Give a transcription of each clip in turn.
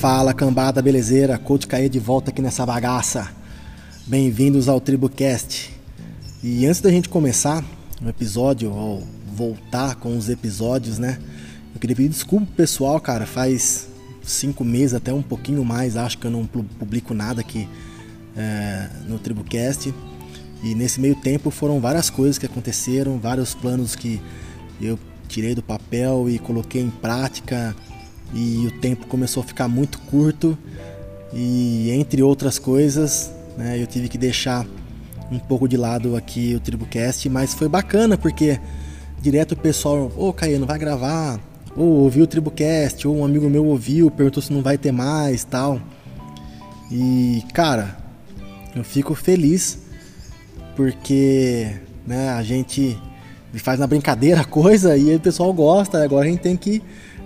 Fala cambada, belezeira? Coach Caê de volta aqui nessa bagaça. Bem-vindos ao TribuCast. E antes da gente começar o episódio, ou voltar com os episódios, né? Eu queria pedir desculpa pro pessoal, cara. Faz cinco meses, até um pouquinho mais, acho que eu não publico nada aqui é, no TribuCast. E nesse meio tempo foram várias coisas que aconteceram, vários planos que eu tirei do papel e coloquei em prática e o tempo começou a ficar muito curto. E entre outras coisas né, eu tive que deixar um pouco de lado aqui o TribuCast, mas foi bacana porque direto o pessoal, ô oh, Caio, não vai gravar, ou ouviu o TribuCast, ou um amigo meu ouviu, perguntou se não vai ter mais tal. E cara, eu fico feliz porque né, a gente faz na brincadeira a coisa e o pessoal gosta, agora a gente tem que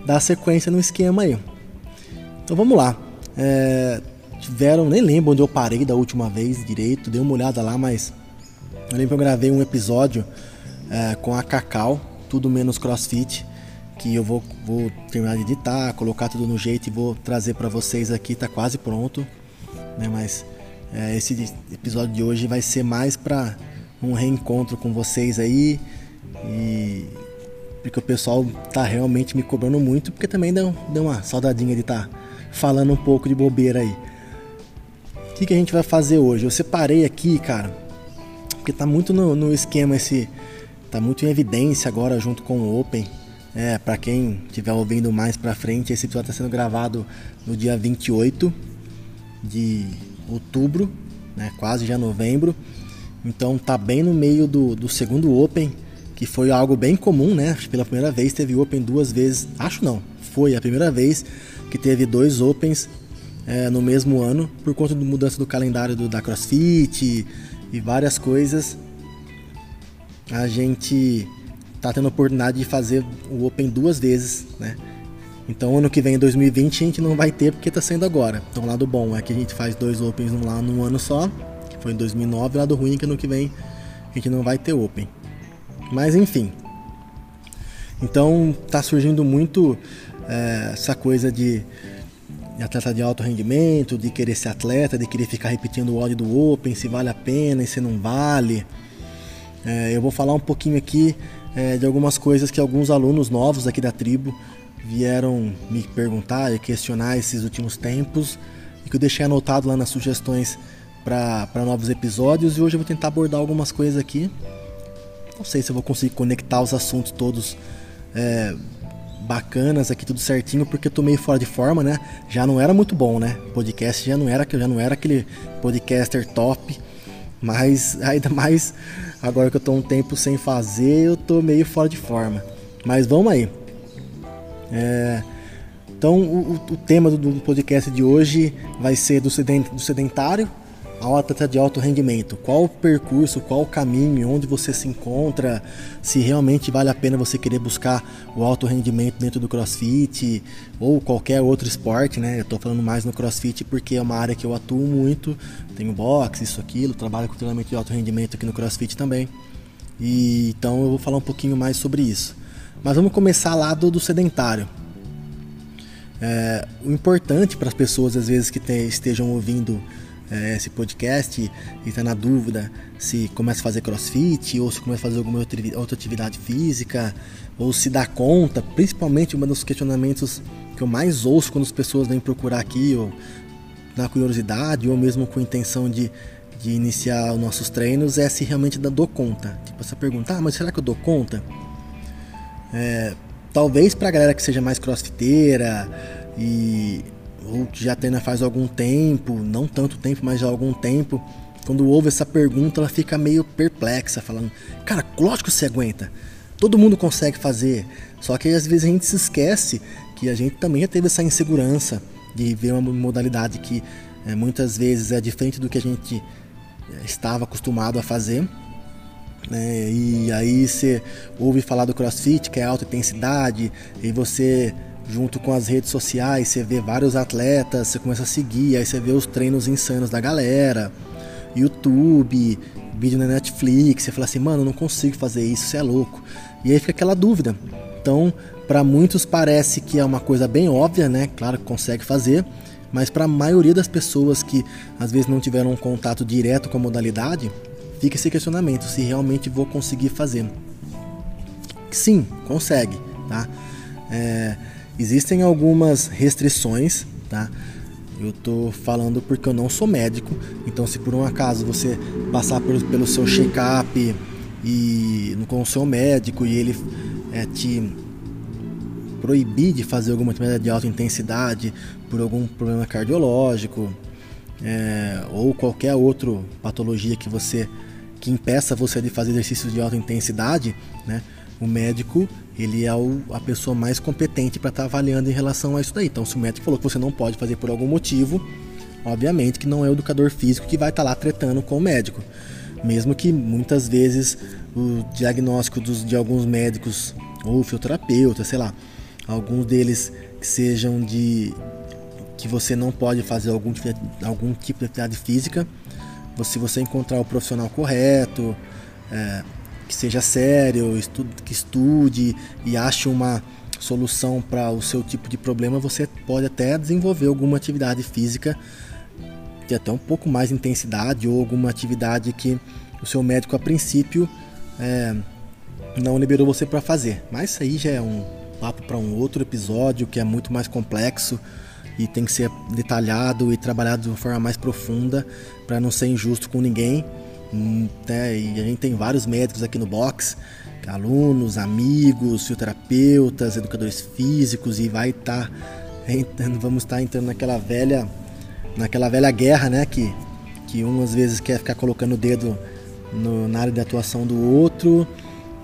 dar sequência no esquema aí. Então vamos lá. É, tiveram, nem lembro onde eu parei da última vez direito, dei uma olhada lá, mas eu lembro que eu gravei um episódio é, com a Cacau, tudo menos crossfit, que eu vou, vou terminar de editar, colocar tudo no jeito e vou trazer para vocês aqui, tá quase pronto, né? Mas é, esse episódio de hoje vai ser mais para um reencontro com vocês aí e porque o pessoal tá realmente me cobrando muito, porque também deu, deu uma saudadinha de estar tá falando um pouco de bobeira aí. O que, que a gente vai fazer hoje? Eu separei aqui, cara, porque tá muito no, no esquema esse. Tá muito em evidência agora junto com o Open. É, para quem estiver ouvindo mais pra frente, esse episódio está sendo gravado no dia 28 de outubro, né, quase já novembro. Então tá bem no meio do, do segundo Open que foi algo bem comum, né? Pela primeira vez teve Open duas vezes, acho não, foi a primeira vez que teve dois Opens é, no mesmo ano por conta da mudança do calendário do, da CrossFit e várias coisas. A gente tá tendo a oportunidade de fazer o Open duas vezes, né? Então ano que vem, 2020, a gente não vai ter porque tá sendo agora. Então o lado bom é que a gente faz dois Opens lá num ano só, que foi em 2009, o lado ruim é que ano que vem a gente não vai ter Open. Mas enfim. Então tá surgindo muito é, essa coisa de, de, atleta de alto rendimento, de querer ser atleta, de querer ficar repetindo o ódio do Open, se vale a pena e se não vale. É, eu vou falar um pouquinho aqui é, de algumas coisas que alguns alunos novos aqui da tribo vieram me perguntar e questionar esses últimos tempos e que eu deixei anotado lá nas sugestões para novos episódios e hoje eu vou tentar abordar algumas coisas aqui não sei se eu vou conseguir conectar os assuntos todos é, bacanas aqui, tudo certinho, porque eu tô meio fora de forma, né? Já não era muito bom, né? Podcast já não era, já não era aquele podcaster top, mas ainda mais agora que eu tô um tempo sem fazer, eu tô meio fora de forma. Mas vamos aí. É, então, o, o tema do, do, podcast de hoje vai ser do, sedentário, ao atleta de alto rendimento? Qual o percurso, qual o caminho, onde você se encontra, se realmente vale a pena você querer buscar o alto rendimento dentro do CrossFit ou qualquer outro esporte, né? Eu estou falando mais no CrossFit porque é uma área que eu atuo muito, tenho boxe, isso, aquilo, trabalho com treinamento de alto rendimento aqui no CrossFit também. E então eu vou falar um pouquinho mais sobre isso. Mas vamos começar lá do, do sedentário. É, o importante para as pessoas às vezes que te, estejam ouvindo é, esse podcast e está na dúvida se começa a fazer crossfit ou se começa a fazer alguma outra atividade física ou se dá conta, principalmente um dos questionamentos que eu mais ouço quando as pessoas vêm procurar aqui ou na curiosidade ou mesmo com intenção de, de iniciar os nossos treinos é se realmente dou conta. Tipo, essa pergunta, ah, mas será que eu dou conta? É, talvez para a galera que seja mais crossfiteira e ou que já treina faz algum tempo, não tanto tempo, mas já algum tempo, quando ouve essa pergunta, ela fica meio perplexa, falando: Cara, lógico que você aguenta, todo mundo consegue fazer. Só que às vezes a gente se esquece que a gente também já teve essa insegurança de ver uma modalidade que é, muitas vezes é diferente do que a gente é, estava acostumado a fazer. Né? E aí você ouve falar do crossfit, que é alta intensidade, e você junto com as redes sociais, você vê vários atletas, você começa a seguir, aí você vê os treinos insanos da galera, YouTube, vídeo na Netflix, você fala assim, mano, não consigo fazer isso, você é louco. E aí fica aquela dúvida. Então, para muitos parece que é uma coisa bem óbvia, né? Claro que consegue fazer, mas para a maioria das pessoas que às vezes não tiveram um contato direto com a modalidade, fica esse questionamento se realmente vou conseguir fazer. Sim, consegue, tá? É, existem algumas restrições, tá? Eu estou falando porque eu não sou médico, então se por um acaso você passar pelo, pelo seu check-up e com o seu médico e ele é, te proibir de fazer alguma atividade de alta intensidade por algum problema cardiológico é, ou qualquer outra patologia que você que impeça você de fazer exercícios de alta intensidade, né? O médico ele é o, a pessoa mais competente para estar tá avaliando em relação a isso daí. Então, se o médico falou que você não pode fazer por algum motivo, obviamente que não é o educador físico que vai estar tá lá tretando com o médico. Mesmo que muitas vezes o diagnóstico dos, de alguns médicos ou fisioterapeuta, sei lá, alguns deles que sejam de que você não pode fazer algum, algum tipo de atividade física, se você encontrar o profissional correto, é, que seja sério, que estude e ache uma solução para o seu tipo de problema, você pode até desenvolver alguma atividade física de até um pouco mais intensidade ou alguma atividade que o seu médico a princípio é, não liberou você para fazer. Mas isso aí já é um papo para um outro episódio que é muito mais complexo e tem que ser detalhado e trabalhado de uma forma mais profunda para não ser injusto com ninguém. Né? E a gente tem vários médicos aqui no box, alunos, amigos, fisioterapeutas, educadores físicos e vai estar tá vamos estar tá entrando naquela velha naquela velha guerra, né, que que um às vezes quer ficar colocando o dedo no, na área de atuação do outro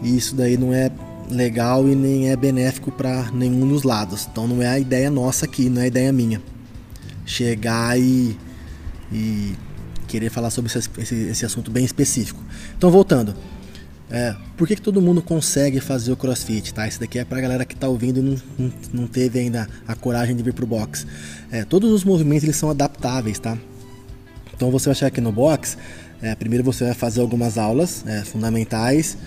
e isso daí não é legal e nem é benéfico para nenhum dos lados. Então não é a ideia nossa aqui, não é a ideia minha. Chegar e, e querer falar sobre esse, esse, esse assunto bem específico. Então, voltando. É, por que, que todo mundo consegue fazer o crossfit? Tá? Isso daqui é pra galera que tá ouvindo e não, não, não teve ainda a coragem de vir pro box. É, todos os movimentos eles são adaptáveis, tá? Então você vai chegar aqui no box, é, primeiro você vai fazer algumas aulas é, fundamentais.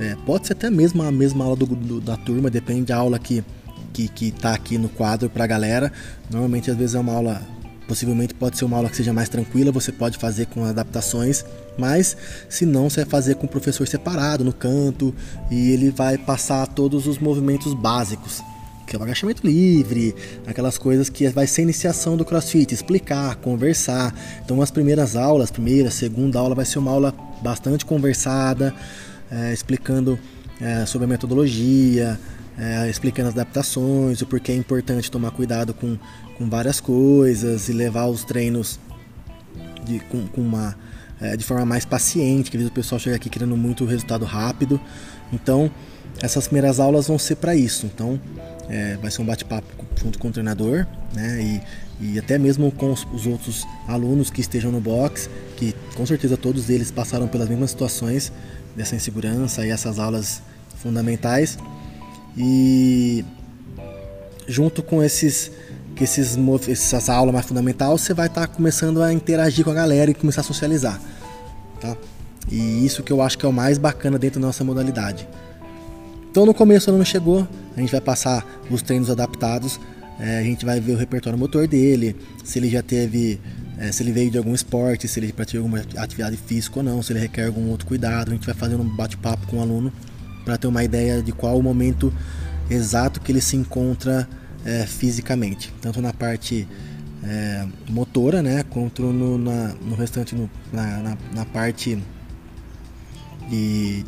É, pode ser até mesmo a mesma aula do, do, da turma, depende da aula que, que, que tá aqui no quadro pra galera. Normalmente às vezes é uma aula Possivelmente pode ser uma aula que seja mais tranquila, você pode fazer com adaptações, mas se não, você vai fazer com o professor separado no canto e ele vai passar todos os movimentos básicos, que é o agachamento livre, aquelas coisas que vai ser iniciação do CrossFit, explicar, conversar. Então, as primeiras aulas, primeira, segunda aula, vai ser uma aula bastante conversada, é, explicando é, sobre a metodologia, é, explicando as adaptações, o porquê é importante tomar cuidado com com várias coisas e levar os treinos de, com, com uma, é, de forma mais paciente, que às vezes o pessoal chega aqui querendo muito resultado rápido. Então, essas primeiras aulas vão ser para isso. Então, é, vai ser um bate-papo junto com o treinador, né? E, e até mesmo com os, os, outros alunos que estejam no box, que com certeza todos eles passaram pelas mesmas situações dessa insegurança e essas aulas fundamentais. E junto com esses que esses, mais fundamentais você vai estar tá começando a interagir com a galera e começar a socializar, tá? E isso que eu acho que é o mais bacana dentro da nossa modalidade. Então no começo o aluno chegou, a gente vai passar os treinos adaptados, é, a gente vai ver o repertório motor dele, se ele já teve, é, se ele veio de algum esporte, se ele pratica alguma atividade física ou não, se ele requer algum outro cuidado, a gente vai fazendo um bate-papo com o aluno para ter uma ideia de qual o momento exato que ele se encontra é, fisicamente, tanto na parte é, motora, né, quanto no, na, no restante, no, na, na, na, parte de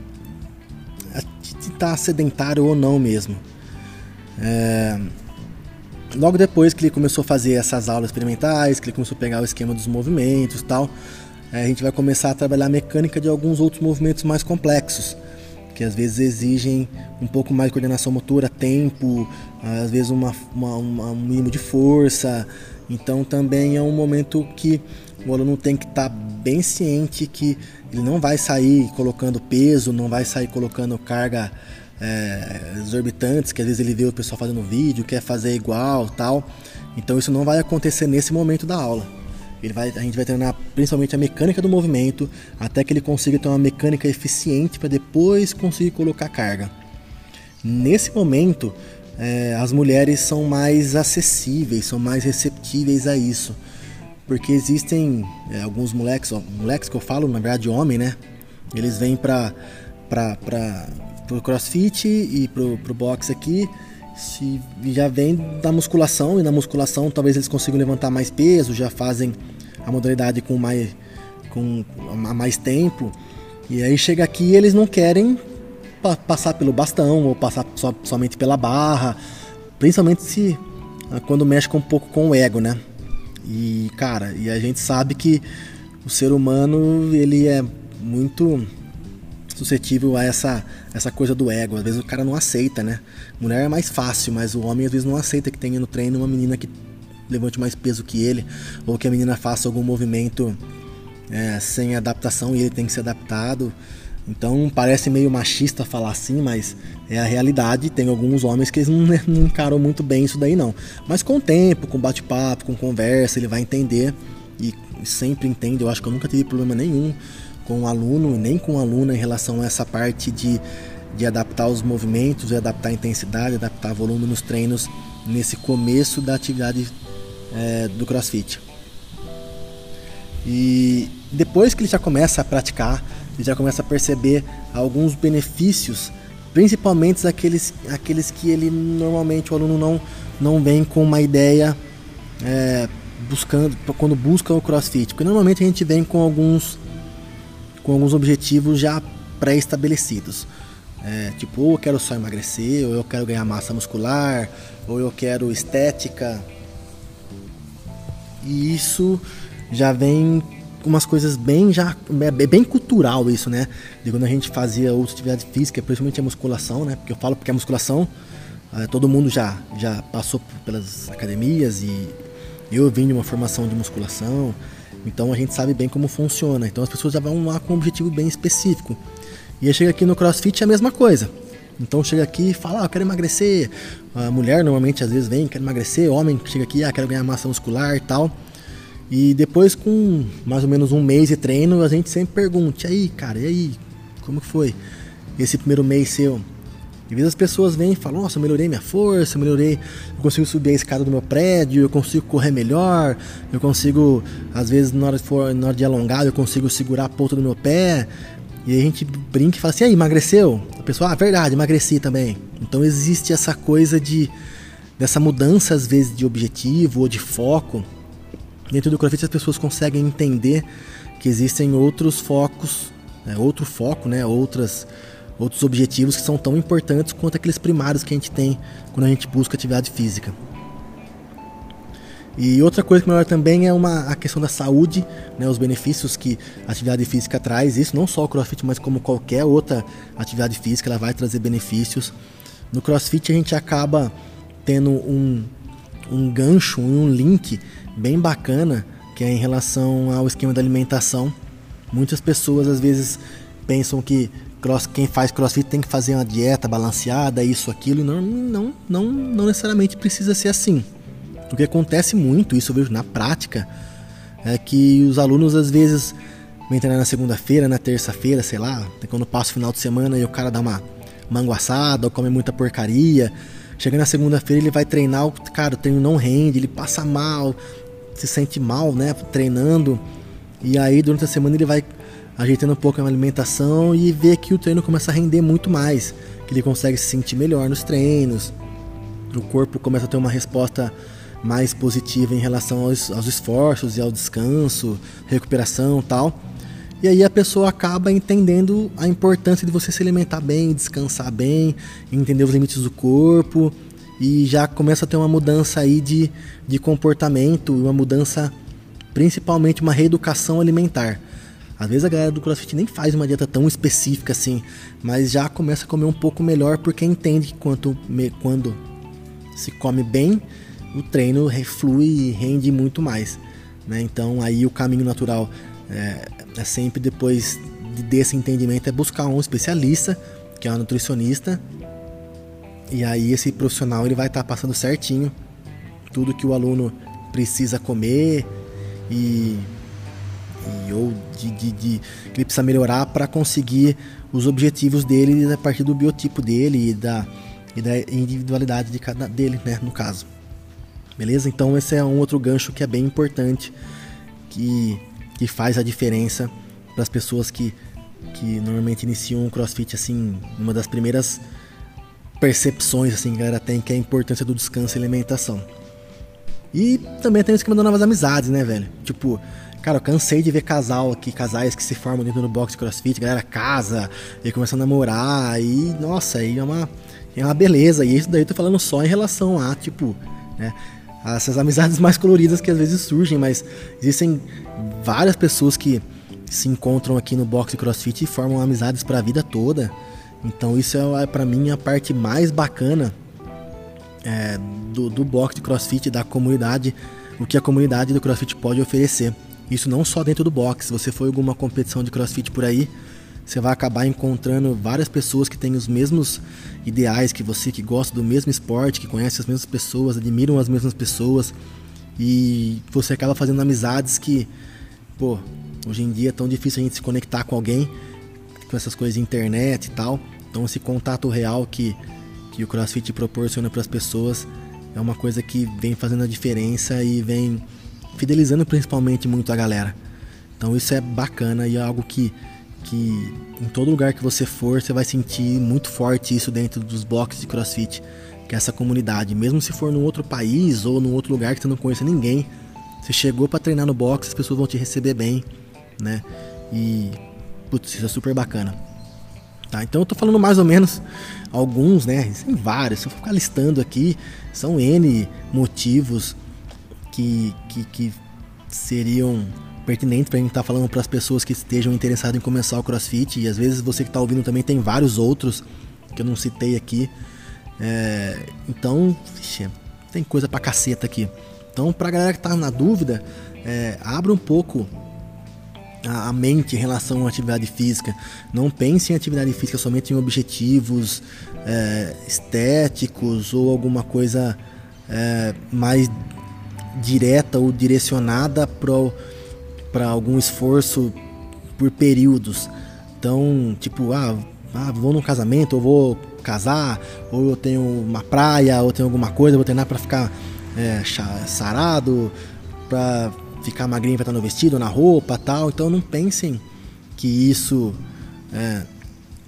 estar tá sedentário ou não mesmo. É, logo depois que ele começou a fazer essas aulas experimentais, que ele começou a pegar o esquema dos movimentos tal, é, a gente vai começar a trabalhar a mecânica de alguns outros movimentos mais complexos que às vezes exigem um pouco mais de coordenação motora, tempo, às vezes uma, uma, uma, um mínimo de força. Então também é um momento que o aluno tem que estar tá bem ciente que ele não vai sair colocando peso, não vai sair colocando carga é, exorbitantes, que às vezes ele vê o pessoal fazendo vídeo, quer fazer igual, tal. Então isso não vai acontecer nesse momento da aula. Ele vai, a gente vai treinar principalmente a mecânica do movimento, até que ele consiga ter uma mecânica eficiente para depois conseguir colocar carga. nesse momento é, as mulheres são mais acessíveis, são mais receptíveis a isso. Porque existem é, alguns moleques, ó, moleques que eu falo, na verdade homem, né? Eles vêm para para pro crossfit e pro, pro boxe aqui se já vem da musculação e na musculação talvez eles consigam levantar mais peso, já fazem a modalidade com mais com há mais tempo e aí chega aqui eles não querem pa passar pelo bastão ou passar so somente pela barra, principalmente se ah, quando mexe um pouco com o ego, né? E cara, e a gente sabe que o ser humano ele é muito suscetível a essa, essa coisa do ego. Às vezes o cara não aceita, né? Mulher é mais fácil, mas o homem às vezes não aceita que tenha no treino uma menina que levante mais peso que ele, ou que a menina faça algum movimento é, sem adaptação e ele tem que ser adaptado. Então parece meio machista falar assim, mas é a realidade. Tem alguns homens que eles não, não encaram muito bem isso daí não. Mas com o tempo, com bate-papo, com conversa, ele vai entender e sempre entende. Eu acho que eu nunca tive problema nenhum com o aluno, nem com a aluna em relação a essa parte de, de adaptar os movimentos, de adaptar a intensidade, adaptar volume nos treinos nesse começo da atividade é, do CrossFit. E depois que ele já começa a praticar, ele já começa a perceber alguns benefícios, principalmente aqueles, aqueles que ele normalmente o aluno não, não vem com uma ideia é, buscando quando busca o CrossFit, porque normalmente a gente vem com alguns com alguns objetivos já pré-estabelecidos. É, tipo, ou eu quero só emagrecer, ou eu quero ganhar massa muscular, ou eu quero estética. E isso já vem umas coisas bem já é bem cultural isso, né? De quando a gente fazia outra atividade física, principalmente a musculação, né? Porque eu falo porque a musculação é, todo mundo já já passou pelas academias e eu vim de uma formação de musculação, então a gente sabe bem como funciona. Então as pessoas já vão lá com um objetivo bem específico. E aí chega aqui no CrossFit é a mesma coisa. Então chega aqui e fala, ah, eu quero emagrecer. A mulher normalmente às vezes vem, quer emagrecer, o homem chega aqui, ah, quero ganhar massa muscular e tal. E depois com mais ou menos um mês de treino, a gente sempre pergunta, e aí, cara, e aí? Como foi esse primeiro mês seu? E vezes as pessoas vêm e falam, nossa, eu melhorei minha força, eu melhorei, eu consigo subir a escada do meu prédio, eu consigo correr melhor, eu consigo, às vezes, na hora, for, na hora de alongar, eu consigo segurar a ponta do meu pé. E aí a gente brinca e fala assim, aí, emagreceu? A pessoa, ah, verdade, emagreci também. Então existe essa coisa de dessa mudança, às vezes, de objetivo ou de foco. Dentro do CrossFit as pessoas conseguem entender que existem outros focos, né, outro foco, né, outras outros objetivos que são tão importantes quanto aqueles primários que a gente tem quando a gente busca atividade física. E outra coisa que melhora também é uma, a questão da saúde, né, os benefícios que a atividade física traz. Isso não só o CrossFit, mas como qualquer outra atividade física, ela vai trazer benefícios. No CrossFit a gente acaba tendo um, um gancho, um link bem bacana, que é em relação ao esquema da alimentação. Muitas pessoas às vezes pensam que cross, quem faz crossfit tem que fazer uma dieta balanceada, isso, aquilo, e não, não, não, não necessariamente precisa ser assim. O que acontece muito, isso eu vejo na prática, é que os alunos às vezes vêm treinar na segunda-feira, na terça-feira, sei lá, quando passa o final de semana e o cara dá uma manguaçada ou come muita porcaria. Chega na segunda-feira ele vai treinar, o cara, o treino não rende, ele passa mal, se sente mal, né, treinando. E aí durante a semana ele vai ajeitando um pouco a alimentação e ver que o treino começa a render muito mais, que ele consegue se sentir melhor nos treinos, o corpo começa a ter uma resposta mais positiva em relação aos, aos esforços e ao descanso, recuperação tal. E aí a pessoa acaba entendendo a importância de você se alimentar bem, descansar bem, entender os limites do corpo e já começa a ter uma mudança aí de, de comportamento, uma mudança, principalmente uma reeducação alimentar. Às vezes a galera do CrossFit nem faz uma dieta tão específica assim, mas já começa a comer um pouco melhor porque entende que quanto, quando se come bem, o treino reflui e rende muito mais. Né? Então aí o caminho natural é, é sempre depois desse entendimento é buscar um especialista, que é um nutricionista, e aí esse profissional ele vai estar tá passando certinho tudo que o aluno precisa comer e e, ou de, de, de, que ele precisa melhorar para conseguir os objetivos dele a partir do biotipo dele e da, e da individualidade de cada dele, né, no caso. Beleza? Então esse é um outro gancho que é bem importante que, que faz a diferença para as pessoas que, que normalmente iniciam o CrossFit assim, uma das primeiras percepções assim que galera tem que é a importância do descanso e alimentação. E também tem o esquema das novas amizades, né, velho? Tipo, cara, eu cansei de ver casal aqui, casais que se formam dentro do box crossfit, galera casa e começa a namorar, e nossa, aí é uma, é uma beleza. E isso daí eu tô falando só em relação a, tipo, né, essas amizades mais coloridas que às vezes surgem, mas existem várias pessoas que se encontram aqui no box crossfit e formam amizades para a vida toda. Então isso é, é para mim a parte mais bacana é, do, do box crossfit, da comunidade, o que a comunidade do crossfit pode oferecer. Isso não só dentro do box, se você for alguma competição de crossfit por aí, você vai acabar encontrando várias pessoas que têm os mesmos ideais que você, que gosta do mesmo esporte, que conhece as mesmas pessoas, admiram as mesmas pessoas e você acaba fazendo amizades que, pô, hoje em dia é tão difícil a gente se conectar com alguém com essas coisas de internet e tal. Então esse contato real que que o CrossFit proporciona para as pessoas é uma coisa que vem fazendo a diferença e vem fidelizando principalmente muito a galera. Então isso é bacana e é algo que, que em todo lugar que você for, você vai sentir muito forte isso dentro dos blocos de CrossFit, que é essa comunidade. Mesmo se for num outro país ou num outro lugar que você não conhece ninguém, você chegou para treinar no box, as pessoas vão te receber bem, né? E putz, isso é super bacana. Tá? Então eu tô falando mais ou menos alguns, né? Tem vários, se eu ficar listando aqui, são N motivos que, que, que seriam pertinentes para a gente estar tá falando para as pessoas que estejam interessadas em começar o CrossFit. E às vezes você que está ouvindo também tem vários outros que eu não citei aqui. É, então, vixe, tem coisa pra caceta aqui. Então, pra galera que tá na dúvida, é, abra um pouco a, mente em relação à atividade física. Não pense em atividade física somente em objetivos é, estéticos ou alguma coisa é, mais direta ou direcionada para algum esforço por períodos. Então, tipo, ah, ah, vou num casamento, ou vou casar, ou eu tenho uma praia, ou tenho alguma coisa, vou treinar para ficar é, sarado, para ficar magrinho para estar no vestido, na roupa tal. Então não pensem que isso. É,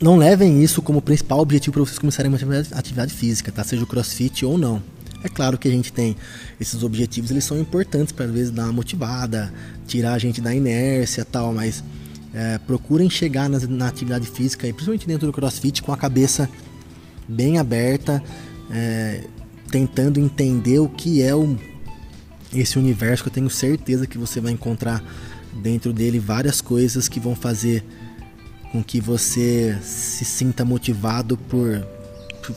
não levem isso como principal objetivo para vocês começarem uma atividade, atividade física, tá? Seja o crossfit ou não. É claro que a gente tem esses objetivos, eles são importantes para às vezes dar uma motivada, tirar a gente da inércia tal, mas é, procurem chegar na, na, atividade física, e principalmente dentro do crossfit, com a cabeça bem aberta, é, tentando entender o que é o esse universo que eu tenho certeza que você vai encontrar dentro dele várias coisas que vão fazer com que você se sinta motivado por, por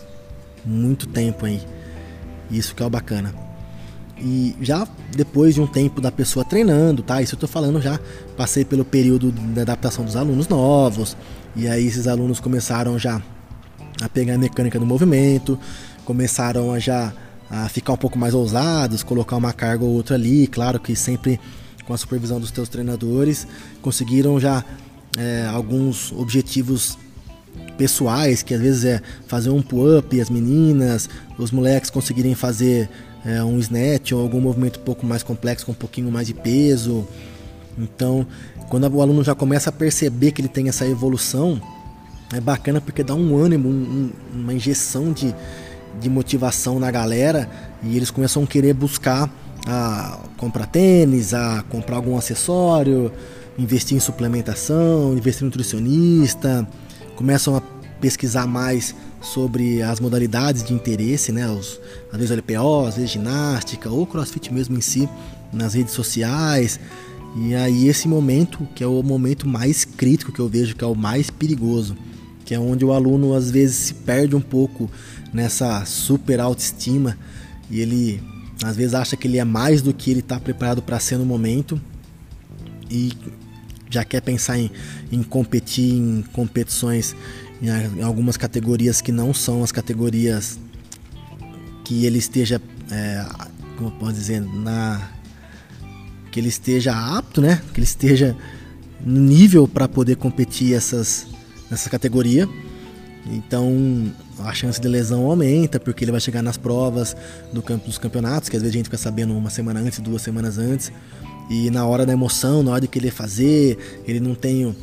muito tempo aí. Isso que é o bacana. E já depois de um tempo da pessoa treinando, tá? Isso eu tô falando já, passei pelo período da adaptação dos alunos novos, e aí esses alunos começaram já a pegar a mecânica do movimento, começaram a já a ficar um pouco mais ousados, colocar uma carga ou outra ali, claro que sempre com a supervisão dos teus treinadores, conseguiram já é, alguns objetivos pessoais, que às vezes é fazer um pull-up, as meninas, os moleques conseguirem fazer é, um snatch ou algum movimento um pouco mais complexo, com um pouquinho mais de peso. Então, quando o aluno já começa a perceber que ele tem essa evolução, é bacana porque dá um ânimo, um, uma injeção de, de motivação na galera e eles começam a querer buscar a comprar tênis, a comprar algum acessório, investir em suplementação, investir em nutricionista, começam a pesquisar mais sobre as modalidades de interesse, né? Os, às vezes LPO, às vezes ginástica ou crossfit mesmo em si, nas redes sociais. E aí esse momento, que é o momento mais crítico que eu vejo, que é o mais perigoso, que é onde o aluno às vezes se perde um pouco nessa super autoestima e ele às vezes acha que ele é mais do que ele está preparado para ser no momento e já quer pensar em, em competir em competições em, algumas categorias que não são as categorias que ele esteja, é, como posso dizer, na que ele esteja apto, né? Que ele esteja no nível para poder competir essas nessa categoria. Então a chance de lesão aumenta, porque ele vai chegar nas provas do campo dos campeonatos, que às vezes a gente fica sabendo uma semana antes, duas semanas antes, e na hora da emoção, na hora de querer fazer, ele não tem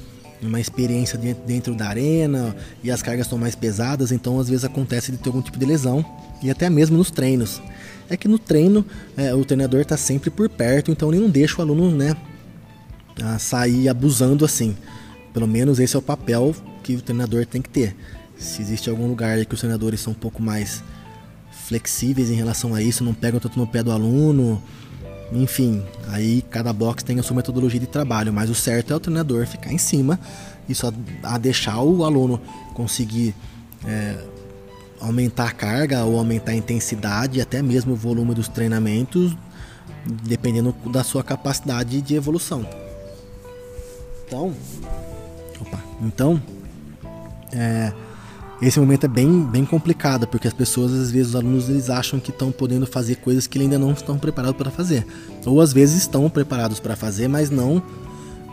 uma experiência dentro da arena e as cargas estão mais pesadas, então às vezes acontece de ter algum tipo de lesão e até mesmo nos treinos. É que no treino é, o treinador está sempre por perto, então ele não deixa o aluno né, sair abusando assim. Pelo menos esse é o papel que o treinador tem que ter. Se existe algum lugar que os treinadores são um pouco mais flexíveis em relação a isso, não pegam tanto no pé do aluno, enfim, aí cada box tem a sua metodologia de trabalho, mas o certo é o treinador ficar em cima e só a deixar o aluno conseguir é, aumentar a carga ou aumentar a intensidade, até mesmo o volume dos treinamentos, dependendo da sua capacidade de evolução. Então, opa, então é, esse momento é bem, bem complicado, porque as pessoas, às vezes, os alunos, eles acham que estão podendo fazer coisas que ainda não estão preparados para fazer. Ou às vezes estão preparados para fazer, mas não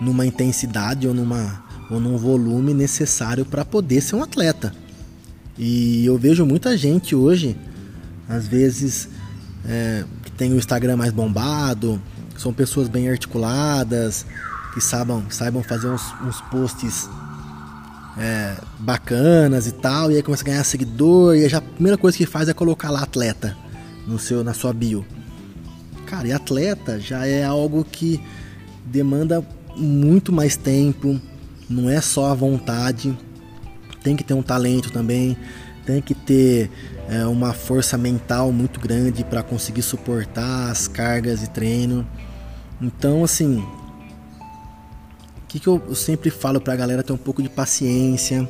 numa intensidade ou, numa, ou num volume necessário para poder ser um atleta. E eu vejo muita gente hoje, às vezes, é, que tem o Instagram mais bombado, são pessoas bem articuladas, que saibam, saibam fazer uns, uns posts é, bacanas e tal, e aí começa a ganhar seguidor, e já a primeira coisa que faz é colocar lá atleta no seu, na sua bio. Cara, e atleta já é algo que demanda muito mais tempo, não é só a vontade, tem que ter um talento também, tem que ter é, uma força mental muito grande para conseguir suportar as cargas de treino. Então, assim, que, que eu sempre falo para a galera ter um pouco de paciência,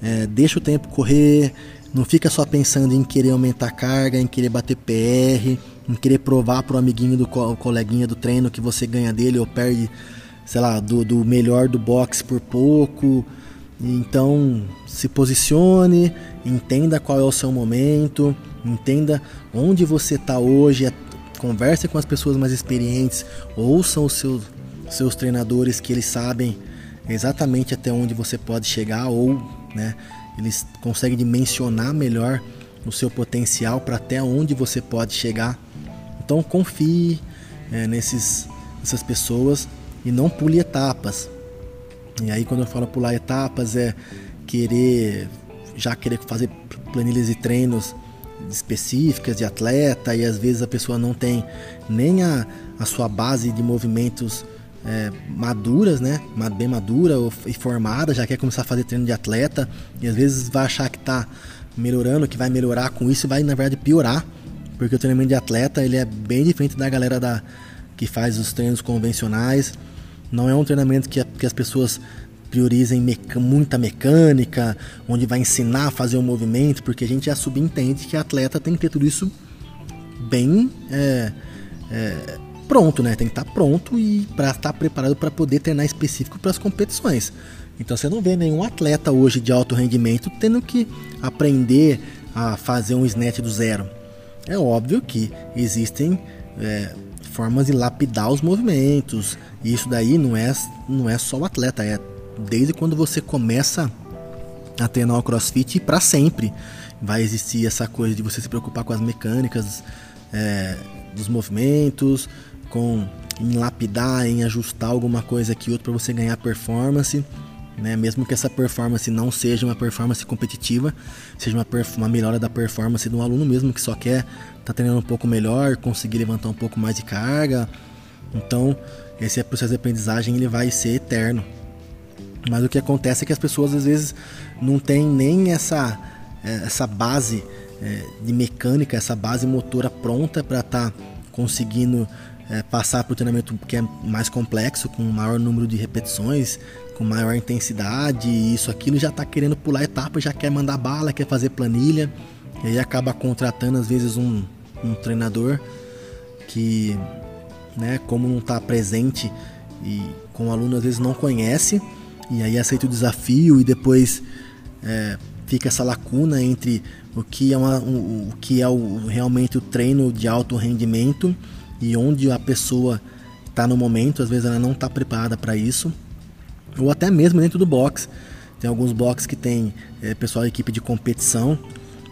é, deixa o tempo correr, não fica só pensando em querer aumentar a carga, em querer bater PR, em querer provar pro amiguinho do co coleguinha do treino que você ganha dele ou perde, sei lá, do, do melhor do boxe por pouco. Então se posicione, entenda qual é o seu momento, entenda onde você está hoje, converse com as pessoas mais experientes, ouçam os seus seus treinadores que eles sabem exatamente até onde você pode chegar ou né, eles conseguem dimensionar melhor o seu potencial para até onde você pode chegar. Então confie é, nesses, nessas pessoas e não pule etapas. E aí quando eu falo pular etapas é querer já querer fazer planilhas de treinos específicas de atleta e às vezes a pessoa não tem nem a, a sua base de movimentos é, maduras, né? Bem madura e formada, já quer começar a fazer treino de atleta e às vezes vai achar que está melhorando, que vai melhorar com isso e vai na verdade piorar, porque o treinamento de atleta ele é bem diferente da galera da que faz os treinos convencionais. Não é um treinamento que, que as pessoas priorizem meca, muita mecânica, onde vai ensinar a fazer um movimento, porque a gente já subentende que atleta tem que ter tudo isso bem é, é, pronto, né? Tem que estar tá pronto e para estar tá preparado para poder treinar específico para as competições. Então você não vê nenhum atleta hoje de alto rendimento tendo que aprender a fazer um snatch do zero. É óbvio que existem é, formas de lapidar os movimentos. E isso daí não é, não é só o atleta, é desde quando você começa a treinar o crossfit para sempre. Vai existir essa coisa de você se preocupar com as mecânicas é, dos movimentos, com em lapidar, em ajustar alguma coisa aqui outra para você ganhar performance, né? Mesmo que essa performance não seja uma performance competitiva, seja uma, uma melhora da performance do aluno mesmo que só quer tá treinando um pouco melhor, conseguir levantar um pouco mais de carga. Então, esse processo de aprendizagem ele vai ser eterno. Mas o que acontece é que as pessoas às vezes não têm nem essa eh, essa base é, de mecânica, essa base motora pronta para estar tá conseguindo é, passar para o treinamento que é mais complexo, com maior número de repetições, com maior intensidade, isso, aquilo, já está querendo pular etapa, já quer mandar bala, quer fazer planilha, e aí acaba contratando às vezes um, um treinador que, né, como não está presente e com o aluno às vezes não conhece, e aí aceita o desafio e depois é, fica essa lacuna entre o que é, uma, o, o que é o, realmente o treino de alto rendimento e onde a pessoa está no momento, às vezes ela não está preparada para isso, ou até mesmo dentro do box, Tem alguns boxes que tem é, pessoal da equipe de competição.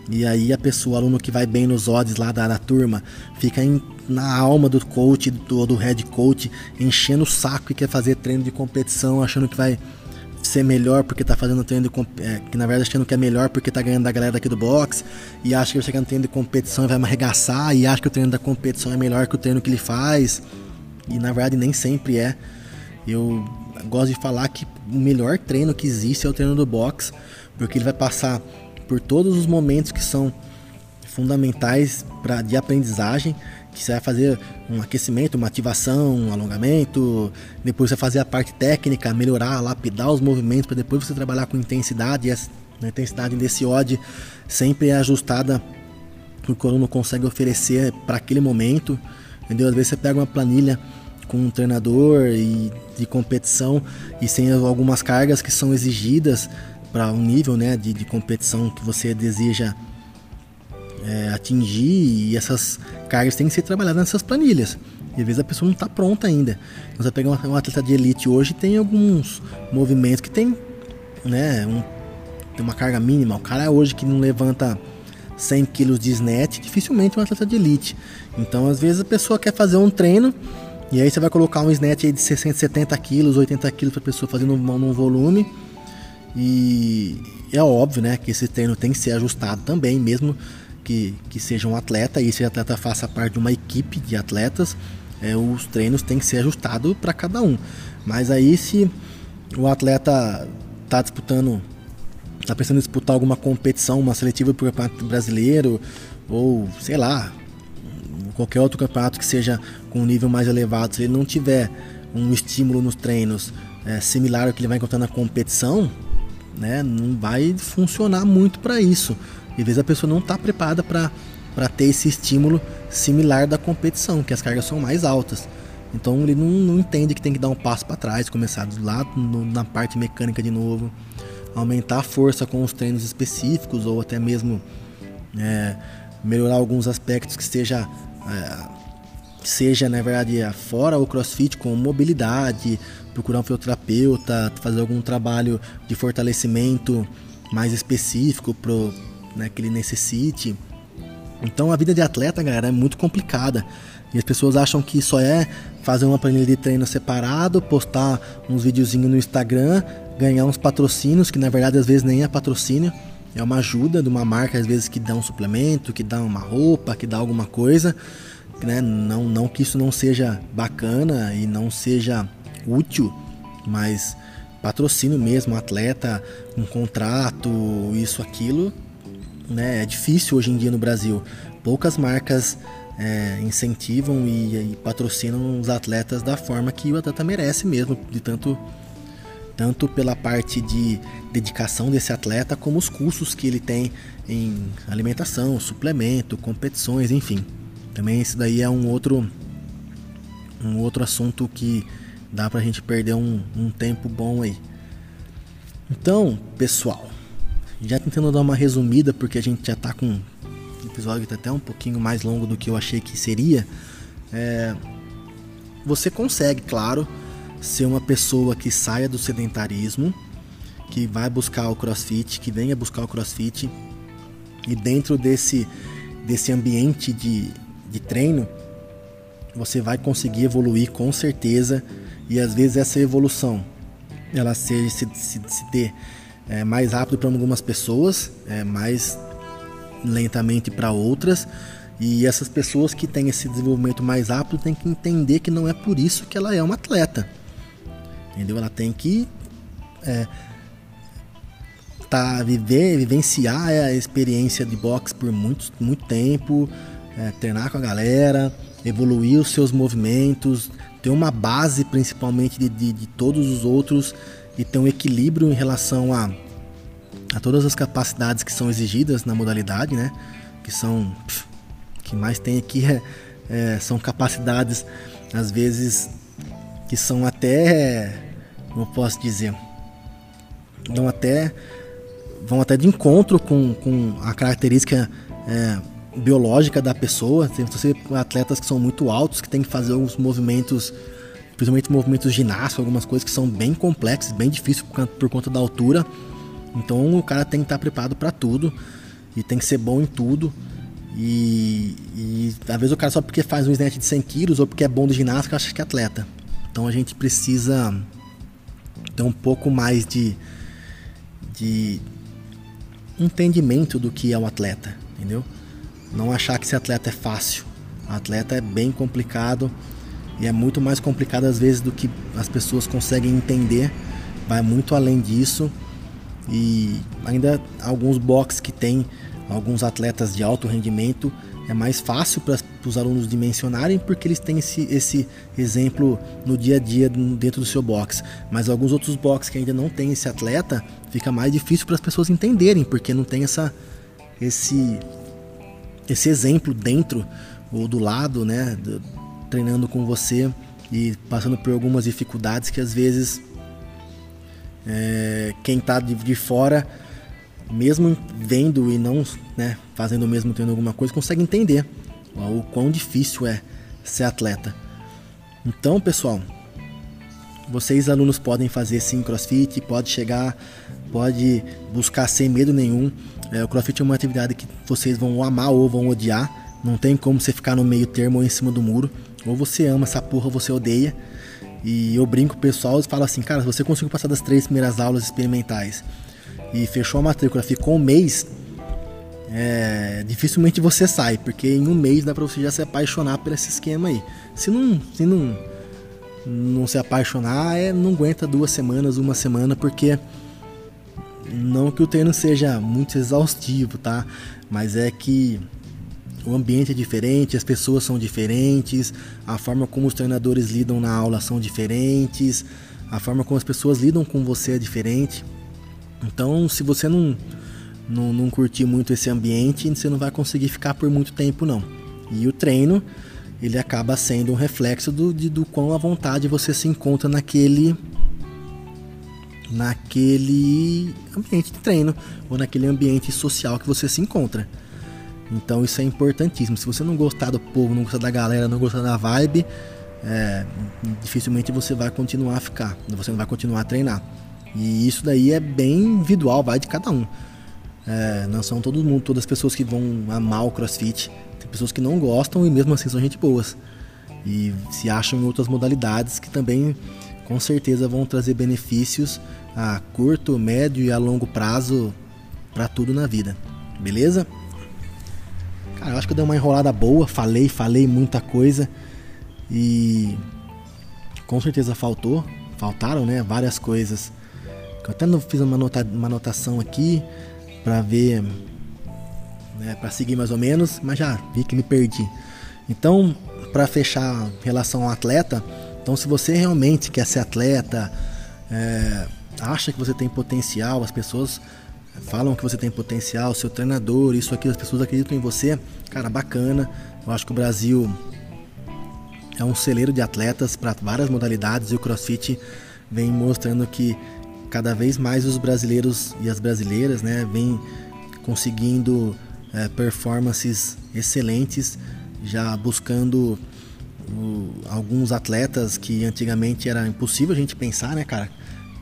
E aí a pessoa, aluno que vai bem nos odds lá da, da turma, fica em, na alma do coach, do, do head coach, enchendo o saco e quer fazer treino de competição, achando que vai ser melhor porque tá fazendo treino de é, que na verdade achando que é melhor porque tá ganhando da galera daqui do box e acha que vai chegar no treino de competição e vai arregaçar e acha que o treino da competição é melhor que o treino que ele faz e na verdade nem sempre é. Eu gosto de falar que o melhor treino que existe é o treino do box, porque ele vai passar por todos os momentos que são fundamentais para de aprendizagem, que você vai fazer um aquecimento, uma ativação, um alongamento, depois você vai fazer a parte técnica, melhorar, lapidar os movimentos para depois você trabalhar com intensidade, e a intensidade desse odd sempre é ajustada que o aluno consegue oferecer para aquele momento, entendeu? Às vezes você pega uma planilha com um treinador e de competição e sem algumas cargas que são exigidas para um nível né, de, de competição que você deseja é, atingir e essas cargas têm que ser trabalhadas nessas planilhas. E às vezes a pessoa não está pronta ainda. Então, você pega um atleta de elite hoje tem alguns movimentos que tem, né, um, tem uma carga mínima. O cara hoje que não levanta 100 kg de snatch, dificilmente é um atleta de elite. Então às vezes a pessoa quer fazer um treino e aí você vai colocar um snatch de 60, 70 quilos, 80 quilos para a pessoa fazer num, num volume. E é óbvio, né, que esse treino tem que ser ajustado também, mesmo que, que seja um atleta e esse atleta faça parte de uma equipe de atletas, é, os treinos têm que ser ajustados para cada um. Mas aí se o atleta está disputando, está pensando em disputar alguma competição, uma seletiva para o campeonato brasileiro, ou sei lá, qualquer outro campeonato que seja com um nível mais elevado, se ele não tiver um estímulo nos treinos é, similar ao que ele vai encontrar na competição, né, não vai funcionar muito para isso. E às vezes a pessoa não está preparada para ter esse estímulo similar da competição, que as cargas são mais altas. Então ele não, não entende que tem que dar um passo para trás, começar lá no, na parte mecânica de novo, aumentar a força com os treinos específicos ou até mesmo é, melhorar alguns aspectos que esteja é, seja na verdade fora o CrossFit com mobilidade, procurar um fisioterapeuta, fazer algum trabalho de fortalecimento mais específico né, que ele necessite. Então a vida de atleta, galera, é muito complicada. E as pessoas acham que só é fazer uma planilha de treino separado, postar uns videozinhos no Instagram, ganhar uns patrocínios, que na verdade às vezes nem é patrocínio, é uma ajuda de uma marca, às vezes que dá um suplemento, que dá uma roupa, que dá alguma coisa. Né? Não, não que isso não seja bacana e não seja útil, mas patrocínio mesmo, atleta, um contrato, isso, aquilo, né? É difícil hoje em dia no Brasil. Poucas marcas é, incentivam e, e, patrocinam os atletas da forma que o atleta merece mesmo, de tanto tanto pela parte de dedicação desse atleta como os custos que ele tem em alimentação, suplemento, competições, enfim. Também isso daí é um outro um outro assunto que dá pra gente perder um, um tempo bom aí. Então, pessoal, já tentando dar uma resumida, porque a gente já está com um episódio tá até um pouquinho mais longo do que eu achei que seria. É, você consegue, claro, ser uma pessoa que saia do sedentarismo, que vai buscar o crossfit, que venha buscar o crossfit, e dentro desse, desse ambiente de, de treino, você vai conseguir evoluir com certeza, e às vezes essa evolução ela seja se, se, se ter é, mais rápido para algumas pessoas, é, mais lentamente para outras. E essas pessoas que têm esse desenvolvimento mais rápido têm que entender que não é por isso que ela é uma atleta. Entendeu? Ela tem que é, tá, viver, vivenciar a experiência de boxe por muito, muito tempo, é, treinar com a galera, evoluir os seus movimentos, ter uma base principalmente de, de, de todos os outros e ter um equilíbrio em relação a, a todas as capacidades que são exigidas na modalidade, né? Que são que mais tem aqui é, é, são capacidades às vezes que são até como posso dizer vão até vão até de encontro com, com a característica é, biológica da pessoa tem atletas que são muito altos que tem que fazer alguns movimentos principalmente movimentos ginásticos, algumas coisas que são bem complexas, bem difíceis por, conta da altura. Então o cara tem que estar preparado para tudo e tem que ser bom em tudo. E, e às vezes o cara só porque faz um snatch de 100 quilos ou porque é bom de ginástica acha que é atleta. Então a gente precisa ter um pouco mais de, de entendimento do que é um atleta, entendeu? Não achar que ser atleta é fácil. Atleta é bem complicado e é muito mais complicado às vezes do que as pessoas conseguem entender. Vai muito além disso e ainda alguns boxes que tem alguns atletas de alto rendimento é mais fácil para os alunos dimensionarem porque eles têm esse, esse exemplo no dia a dia dentro do seu box. Mas alguns outros boxes que ainda não tem esse atleta fica mais difícil para as pessoas entenderem porque não tem essa, esse, esse exemplo dentro ou do lado, né, do, treinando com você e passando por algumas dificuldades que às vezes é, quem está de, de, fora, mesmo vendo e não né, fazendo o mesmo treino alguma coisa, consegue entender o quão difícil é ser atleta. Então, pessoal, vocês alunos podem fazer sim crossfit, pode chegar, pode buscar sem medo nenhum. É, o crossfit é uma atividade que vocês vão amar ou vão odiar. Não tem como você ficar no meio termo ou em cima do muro. Ou você ama essa porra ou você odeia. E eu brinco com o pessoal e falo assim, cara, se você conseguiu passar das três primeiras aulas experimentais e fechou a matrícula, ficou um mês, é, dificilmente você sai, porque em um mês dá pra você já se apaixonar por esse esquema aí. Se não, se não, não se apaixonar, é, não aguenta duas semanas, uma semana, porque não que o treino seja muito exaustivo, tá? Mas é que o ambiente é diferente, as pessoas são diferentes, a forma como os treinadores lidam na aula são diferentes, a forma como as pessoas lidam com você é diferente. Então, se você não, não, não curtir muito esse ambiente, você não vai conseguir ficar por muito tempo não. E o treino, ele acaba sendo um reflexo do, de, do quão à vontade você se encontra naquele naquele ambiente de treino ou naquele ambiente social que você se encontra. Então isso é importantíssimo. Se você não gostar do povo, não gostar da galera, não gostar da vibe, é, dificilmente você vai continuar a ficar, você não vai continuar a treinar. E isso daí é bem individual, vai de cada um. É, não são todo mundo, todas as pessoas que vão amar o CrossFit. Tem pessoas que não gostam e mesmo assim são gente boas. E se acham em outras modalidades que também com certeza vão trazer benefícios a curto, médio e a longo prazo para tudo na vida. Beleza? Cara, eu acho que eu dei uma enrolada boa, falei, falei muita coisa e com certeza faltou, faltaram, né, várias coisas. Eu até não fiz uma, nota, uma anotação aqui para ver, né, para seguir mais ou menos, mas já vi que me perdi. Então, para fechar relação ao atleta, então se você realmente quer ser atleta, é, acha que você tem potencial, as pessoas falam que você tem potencial, seu treinador, isso aqui, as pessoas acreditam em você, cara, bacana. Eu acho que o Brasil é um celeiro de atletas para várias modalidades e o CrossFit vem mostrando que cada vez mais os brasileiros e as brasileiras, né, vêm conseguindo é, performances excelentes, já buscando o, alguns atletas que antigamente era impossível a gente pensar, né, cara?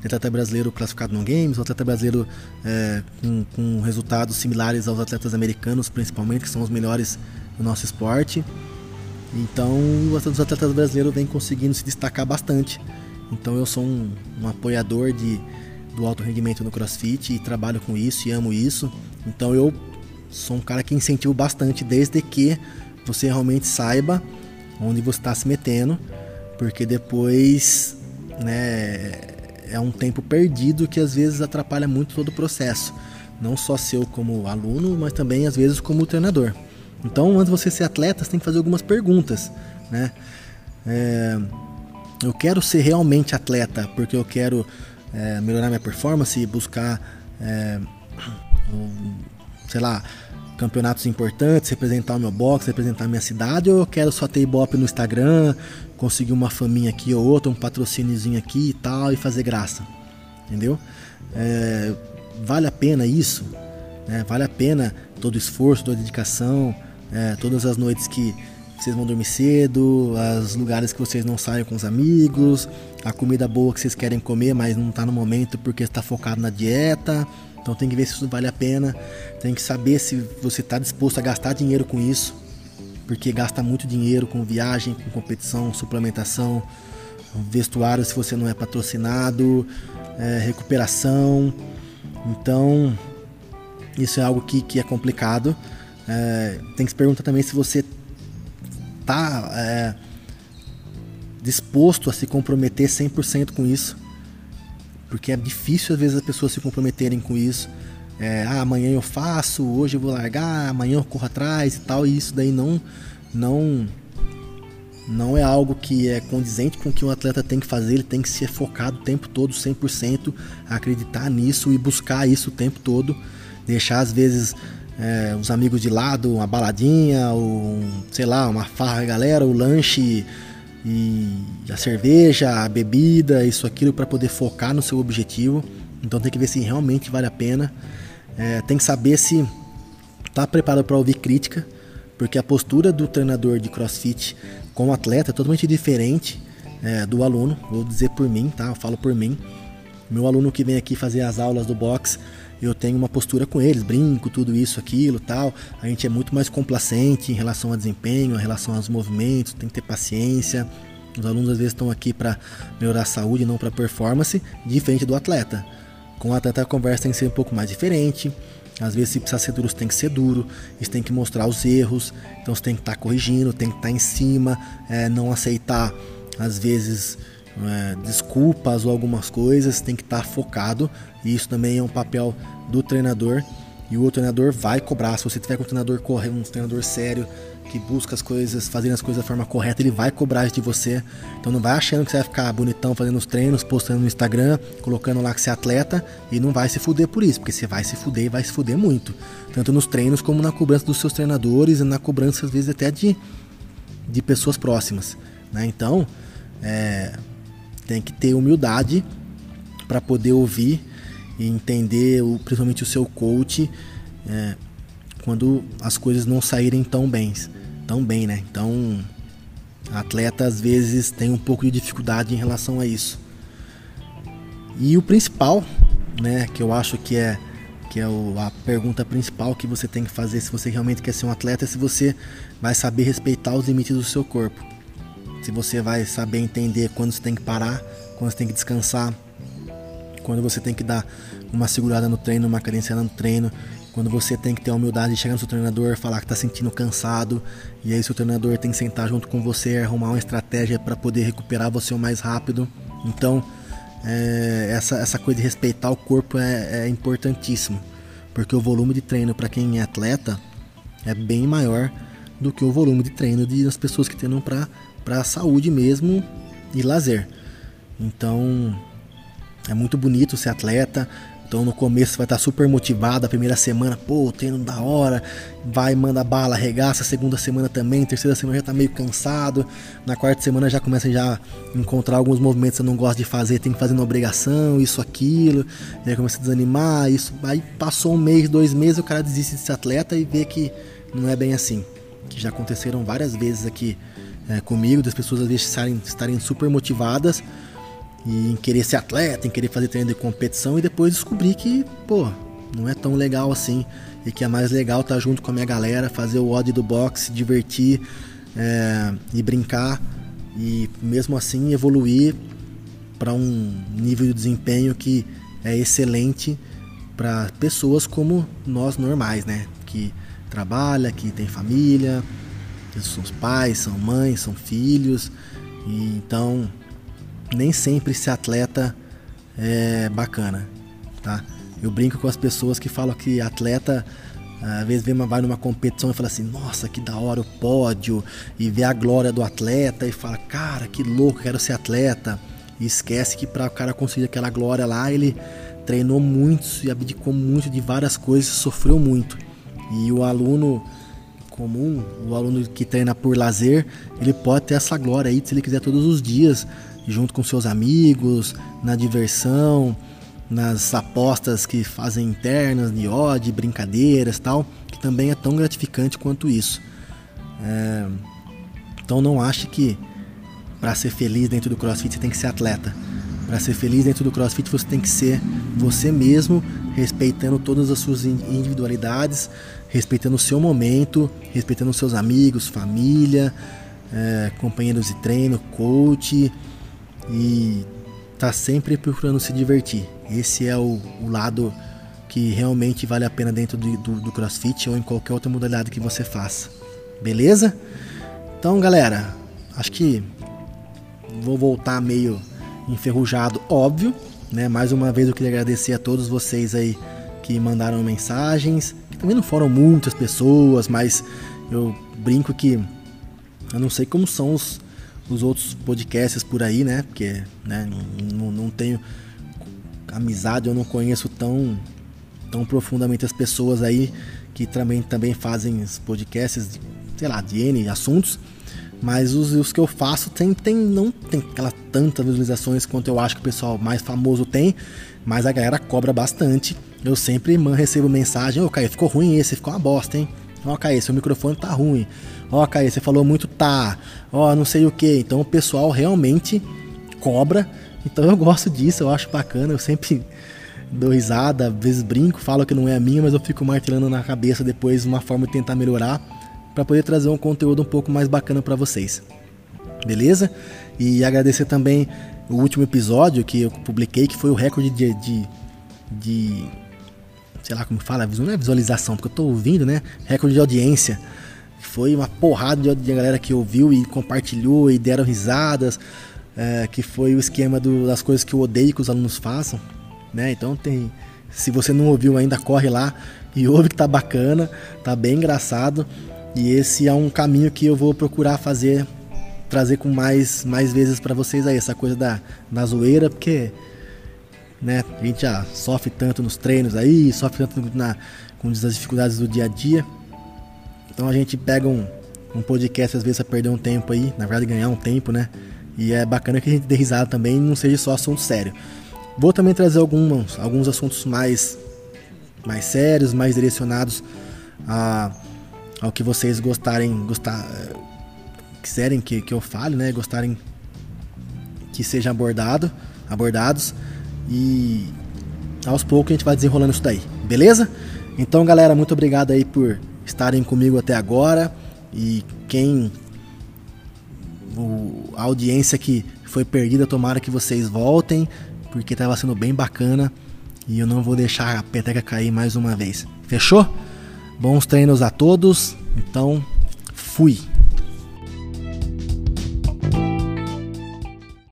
Atleta brasileiro classificado no Games, o atleta brasileiro é, com, com, resultados similares aos atletas americanos, principalmente, que são os melhores do nosso esporte. Então, os atletas brasileiros vêm conseguindo se destacar bastante. Então, eu sou um, um apoiador de, do alto rendimento no CrossFit e trabalho com isso e amo isso. Então, eu sou um cara que incentivo bastante, desde que você realmente saiba onde você está se metendo, porque depois, né, é um tempo perdido que às vezes atrapalha muito todo o processo. Não só seu como aluno, mas também às vezes como treinador. Então, antes de você ser atleta, você tem que fazer algumas perguntas, né? É, eu quero ser realmente atleta porque eu quero é, melhorar minha performance buscar, é, sei lá, campeonatos importantes, representar o meu box, representar a minha cidade, ou eu quero só ter ibope no Instagram, conseguir uma faminha aqui ou outra, um patrocíniozinho aqui e tal, e fazer graça. Entendeu? É, vale a pena isso? É, vale a pena todo o esforço, toda a dedicação, é, todas as noites que vocês vão dormir cedo, os lugares que vocês não saem com os amigos, a comida boa que vocês querem comer, mas não está no momento porque está focado na dieta. Então tem que ver se isso vale a pena, tem que saber se você está disposto a gastar dinheiro com isso, porque gasta muito dinheiro com viagem, com competição, suplementação, vestuário se você não é patrocinado, é, recuperação. Então isso é algo que, que é complicado. É, tem que se perguntar também se você está é, disposto a se comprometer 100% com isso porque é difícil às vezes as pessoas se comprometerem com isso. É, ah, amanhã eu faço, hoje eu vou largar, amanhã eu corro atrás e tal, e isso daí não não não é algo que é condizente com o que um atleta tem que fazer, ele tem que ser focado o tempo todo, 100%, acreditar nisso e buscar isso o tempo todo, deixar às vezes é, os amigos de lado, uma baladinha, ou, sei lá, uma farra galera, o lanche e a cerveja, a bebida, isso aquilo para poder focar no seu objetivo. Então tem que ver se realmente vale a pena. É, tem que saber se está preparado para ouvir crítica, porque a postura do treinador de CrossFit como atleta é totalmente diferente é, do aluno. Vou dizer por mim, tá? Eu falo por mim. Meu aluno que vem aqui fazer as aulas do box, eu tenho uma postura com eles, brinco, tudo isso, aquilo, tal. A gente é muito mais complacente em relação ao desempenho, em relação aos movimentos, tem que ter paciência. Os alunos às vezes estão aqui para melhorar a saúde, não para performance, diferente do atleta. Com o atleta a conversa tem que ser um pouco mais diferente. Às vezes, se precisar ser duro, você tem que ser duro, você tem que mostrar os erros, então você tem que estar tá corrigindo, tem que estar tá em cima, é, não aceitar, às vezes, é, desculpas ou algumas coisas, tem que estar tá focado, e isso também é um papel do treinador. E o treinador vai cobrar. Se você tiver com um treinador correr, um treinador sério que busca as coisas, fazendo as coisas da forma correta, ele vai cobrar isso de você. Então não vai achando que você vai ficar bonitão fazendo os treinos, postando no Instagram, colocando lá que você é atleta e não vai se fuder por isso, porque você vai se fuder e vai se fuder muito. Tanto nos treinos como na cobrança dos seus treinadores e na cobrança às vezes até de, de pessoas próximas. Né? Então é, tem que ter humildade para poder ouvir e entender o, principalmente o seu coach é, quando as coisas não saírem tão bem, tão bem, né? Então, atleta às vezes tem um pouco de dificuldade em relação a isso. E o principal, né, que eu acho que é que é o, a pergunta principal que você tem que fazer se você realmente quer ser um atleta é se você vai saber respeitar os limites do seu corpo. Se você vai saber entender quando você tem que parar, quando você tem que descansar, quando você tem que dar uma segurada no treino, uma cadenciada no treino, quando você tem que ter a humildade de chegar no seu treinador, falar que está sentindo cansado, e aí seu treinador tem que sentar junto com você, arrumar uma estratégia para poder recuperar você o mais rápido. Então, é, essa, essa coisa de respeitar o corpo é, é importantíssimo, porque o volume de treino para quem é atleta é bem maior do que o volume de treino das pessoas que treinam para saúde mesmo e lazer. Então, é muito bonito ser atleta. Então no começo vai estar super motivado, a primeira semana, pô, treino da hora, vai, manda bala, arregaça, segunda semana também, terceira semana já tá meio cansado, na quarta semana já começa a já encontrar alguns movimentos que você não gosta de fazer, tem que fazer na obrigação, isso, aquilo, e aí começa a desanimar, isso, aí passou um mês, dois meses, o cara desiste de ser atleta e vê que não é bem assim. Que já aconteceram várias vezes aqui é, comigo, das pessoas às vezes estarem, estarem super motivadas, e em querer ser atleta, em querer fazer treino de competição e depois descobrir que, pô, não é tão legal assim. E que é mais legal estar tá junto com a minha galera, fazer o odd do boxe, divertir é, e brincar. E mesmo assim evoluir para um nível de desempenho que é excelente para pessoas como nós normais, né? Que trabalha, que tem família, que são pais, são mães, são filhos, e então nem sempre ser atleta é bacana, tá? Eu brinco com as pessoas que falam que atleta às vezes vai numa competição e fala assim, nossa, que da hora o pódio, e vê a glória do atleta e fala, cara, que louco, quero ser atleta. E esquece que para o cara conseguir aquela glória lá, ele treinou muito e abdicou muito de várias coisas, sofreu muito. E o aluno comum, o aluno que treina por lazer, ele pode ter essa glória aí se ele quiser todos os dias junto com seus amigos, na diversão, nas apostas que fazem internas, de odd, brincadeiras tal, que também é tão gratificante quanto isso. É... Então não ache que para ser feliz dentro do CrossFit você tem que ser atleta. Para ser feliz dentro do CrossFit você tem que ser você mesmo, respeitando todas as suas individualidades, respeitando o seu momento, respeitando os seus amigos, família, é, companheiros de treino, coach e tá sempre procurando se divertir. Esse é o, o lado que realmente vale a pena dentro do, do, do CrossFit ou em qualquer outra modalidade que você faça. Beleza? Então, galera, acho que vou voltar meio enferrujado, óbvio, né? Mais uma vez eu queria agradecer a todos vocês aí que mandaram mensagens, que também não foram muitas pessoas, mas eu brinco que eu não sei como são os, os outros podcasts por aí, né? Porque né, não, não tenho amizade, eu não conheço tão, tão profundamente as pessoas aí que também, também fazem podcasts, sei lá, de N assuntos. Mas os, os que eu faço tem, tem, não tem aquela tantas visualizações quanto eu acho que o pessoal mais famoso tem, mas a galera cobra bastante. Eu sempre recebo mensagem, ô oh, Caio, ficou ruim esse, ficou uma bosta, hein? Ó, oh, Caio, seu microfone tá ruim. Ó, oh, Caio, você falou muito tá. Ó, oh, não sei o que. Então o pessoal realmente cobra. Então eu gosto disso, eu acho bacana. Eu sempre dou risada, às vezes brinco, falo que não é a minha, mas eu fico martelando na cabeça depois uma forma de tentar melhorar para poder trazer um conteúdo um pouco mais bacana para vocês. Beleza? E agradecer também o último episódio que eu publiquei, que foi o recorde de, de, de sei lá como fala, não é visualização, porque eu tô ouvindo, né? Recorde de audiência. Foi uma porrada de, galera que ouviu e compartilhou e deram risadas. É, que foi o esquema do, das coisas que eu odeio que os alunos façam, né? Então tem, se você não ouviu ainda, corre lá e ouve que tá bacana, tá bem engraçado. E esse é um caminho que eu vou procurar fazer, trazer com mais, mais vezes para vocês aí, essa coisa da, da zoeira, porque né, a gente já sofre tanto nos treinos aí, sofre tanto na, com as dificuldades do dia a dia. Então a gente pega um, um podcast às vezes a perder um tempo aí, na verdade ganhar um tempo, né? E é bacana que a gente dê risada também não seja só assunto sério. Vou também trazer alguns, alguns assuntos mais, mais sérios, mais direcionados a ao que vocês gostarem, gostar, quiserem que, que eu fale, né? Gostarem que seja abordado, abordados e aos poucos a gente vai desenrolando isso daí, beleza? Então, galera, muito obrigado aí por estarem comigo até agora e quem o, a audiência que foi perdida, tomara que vocês voltem, porque estava sendo bem bacana e eu não vou deixar a peteca cair mais uma vez. Fechou? Bons treinos a todos. Então, fui.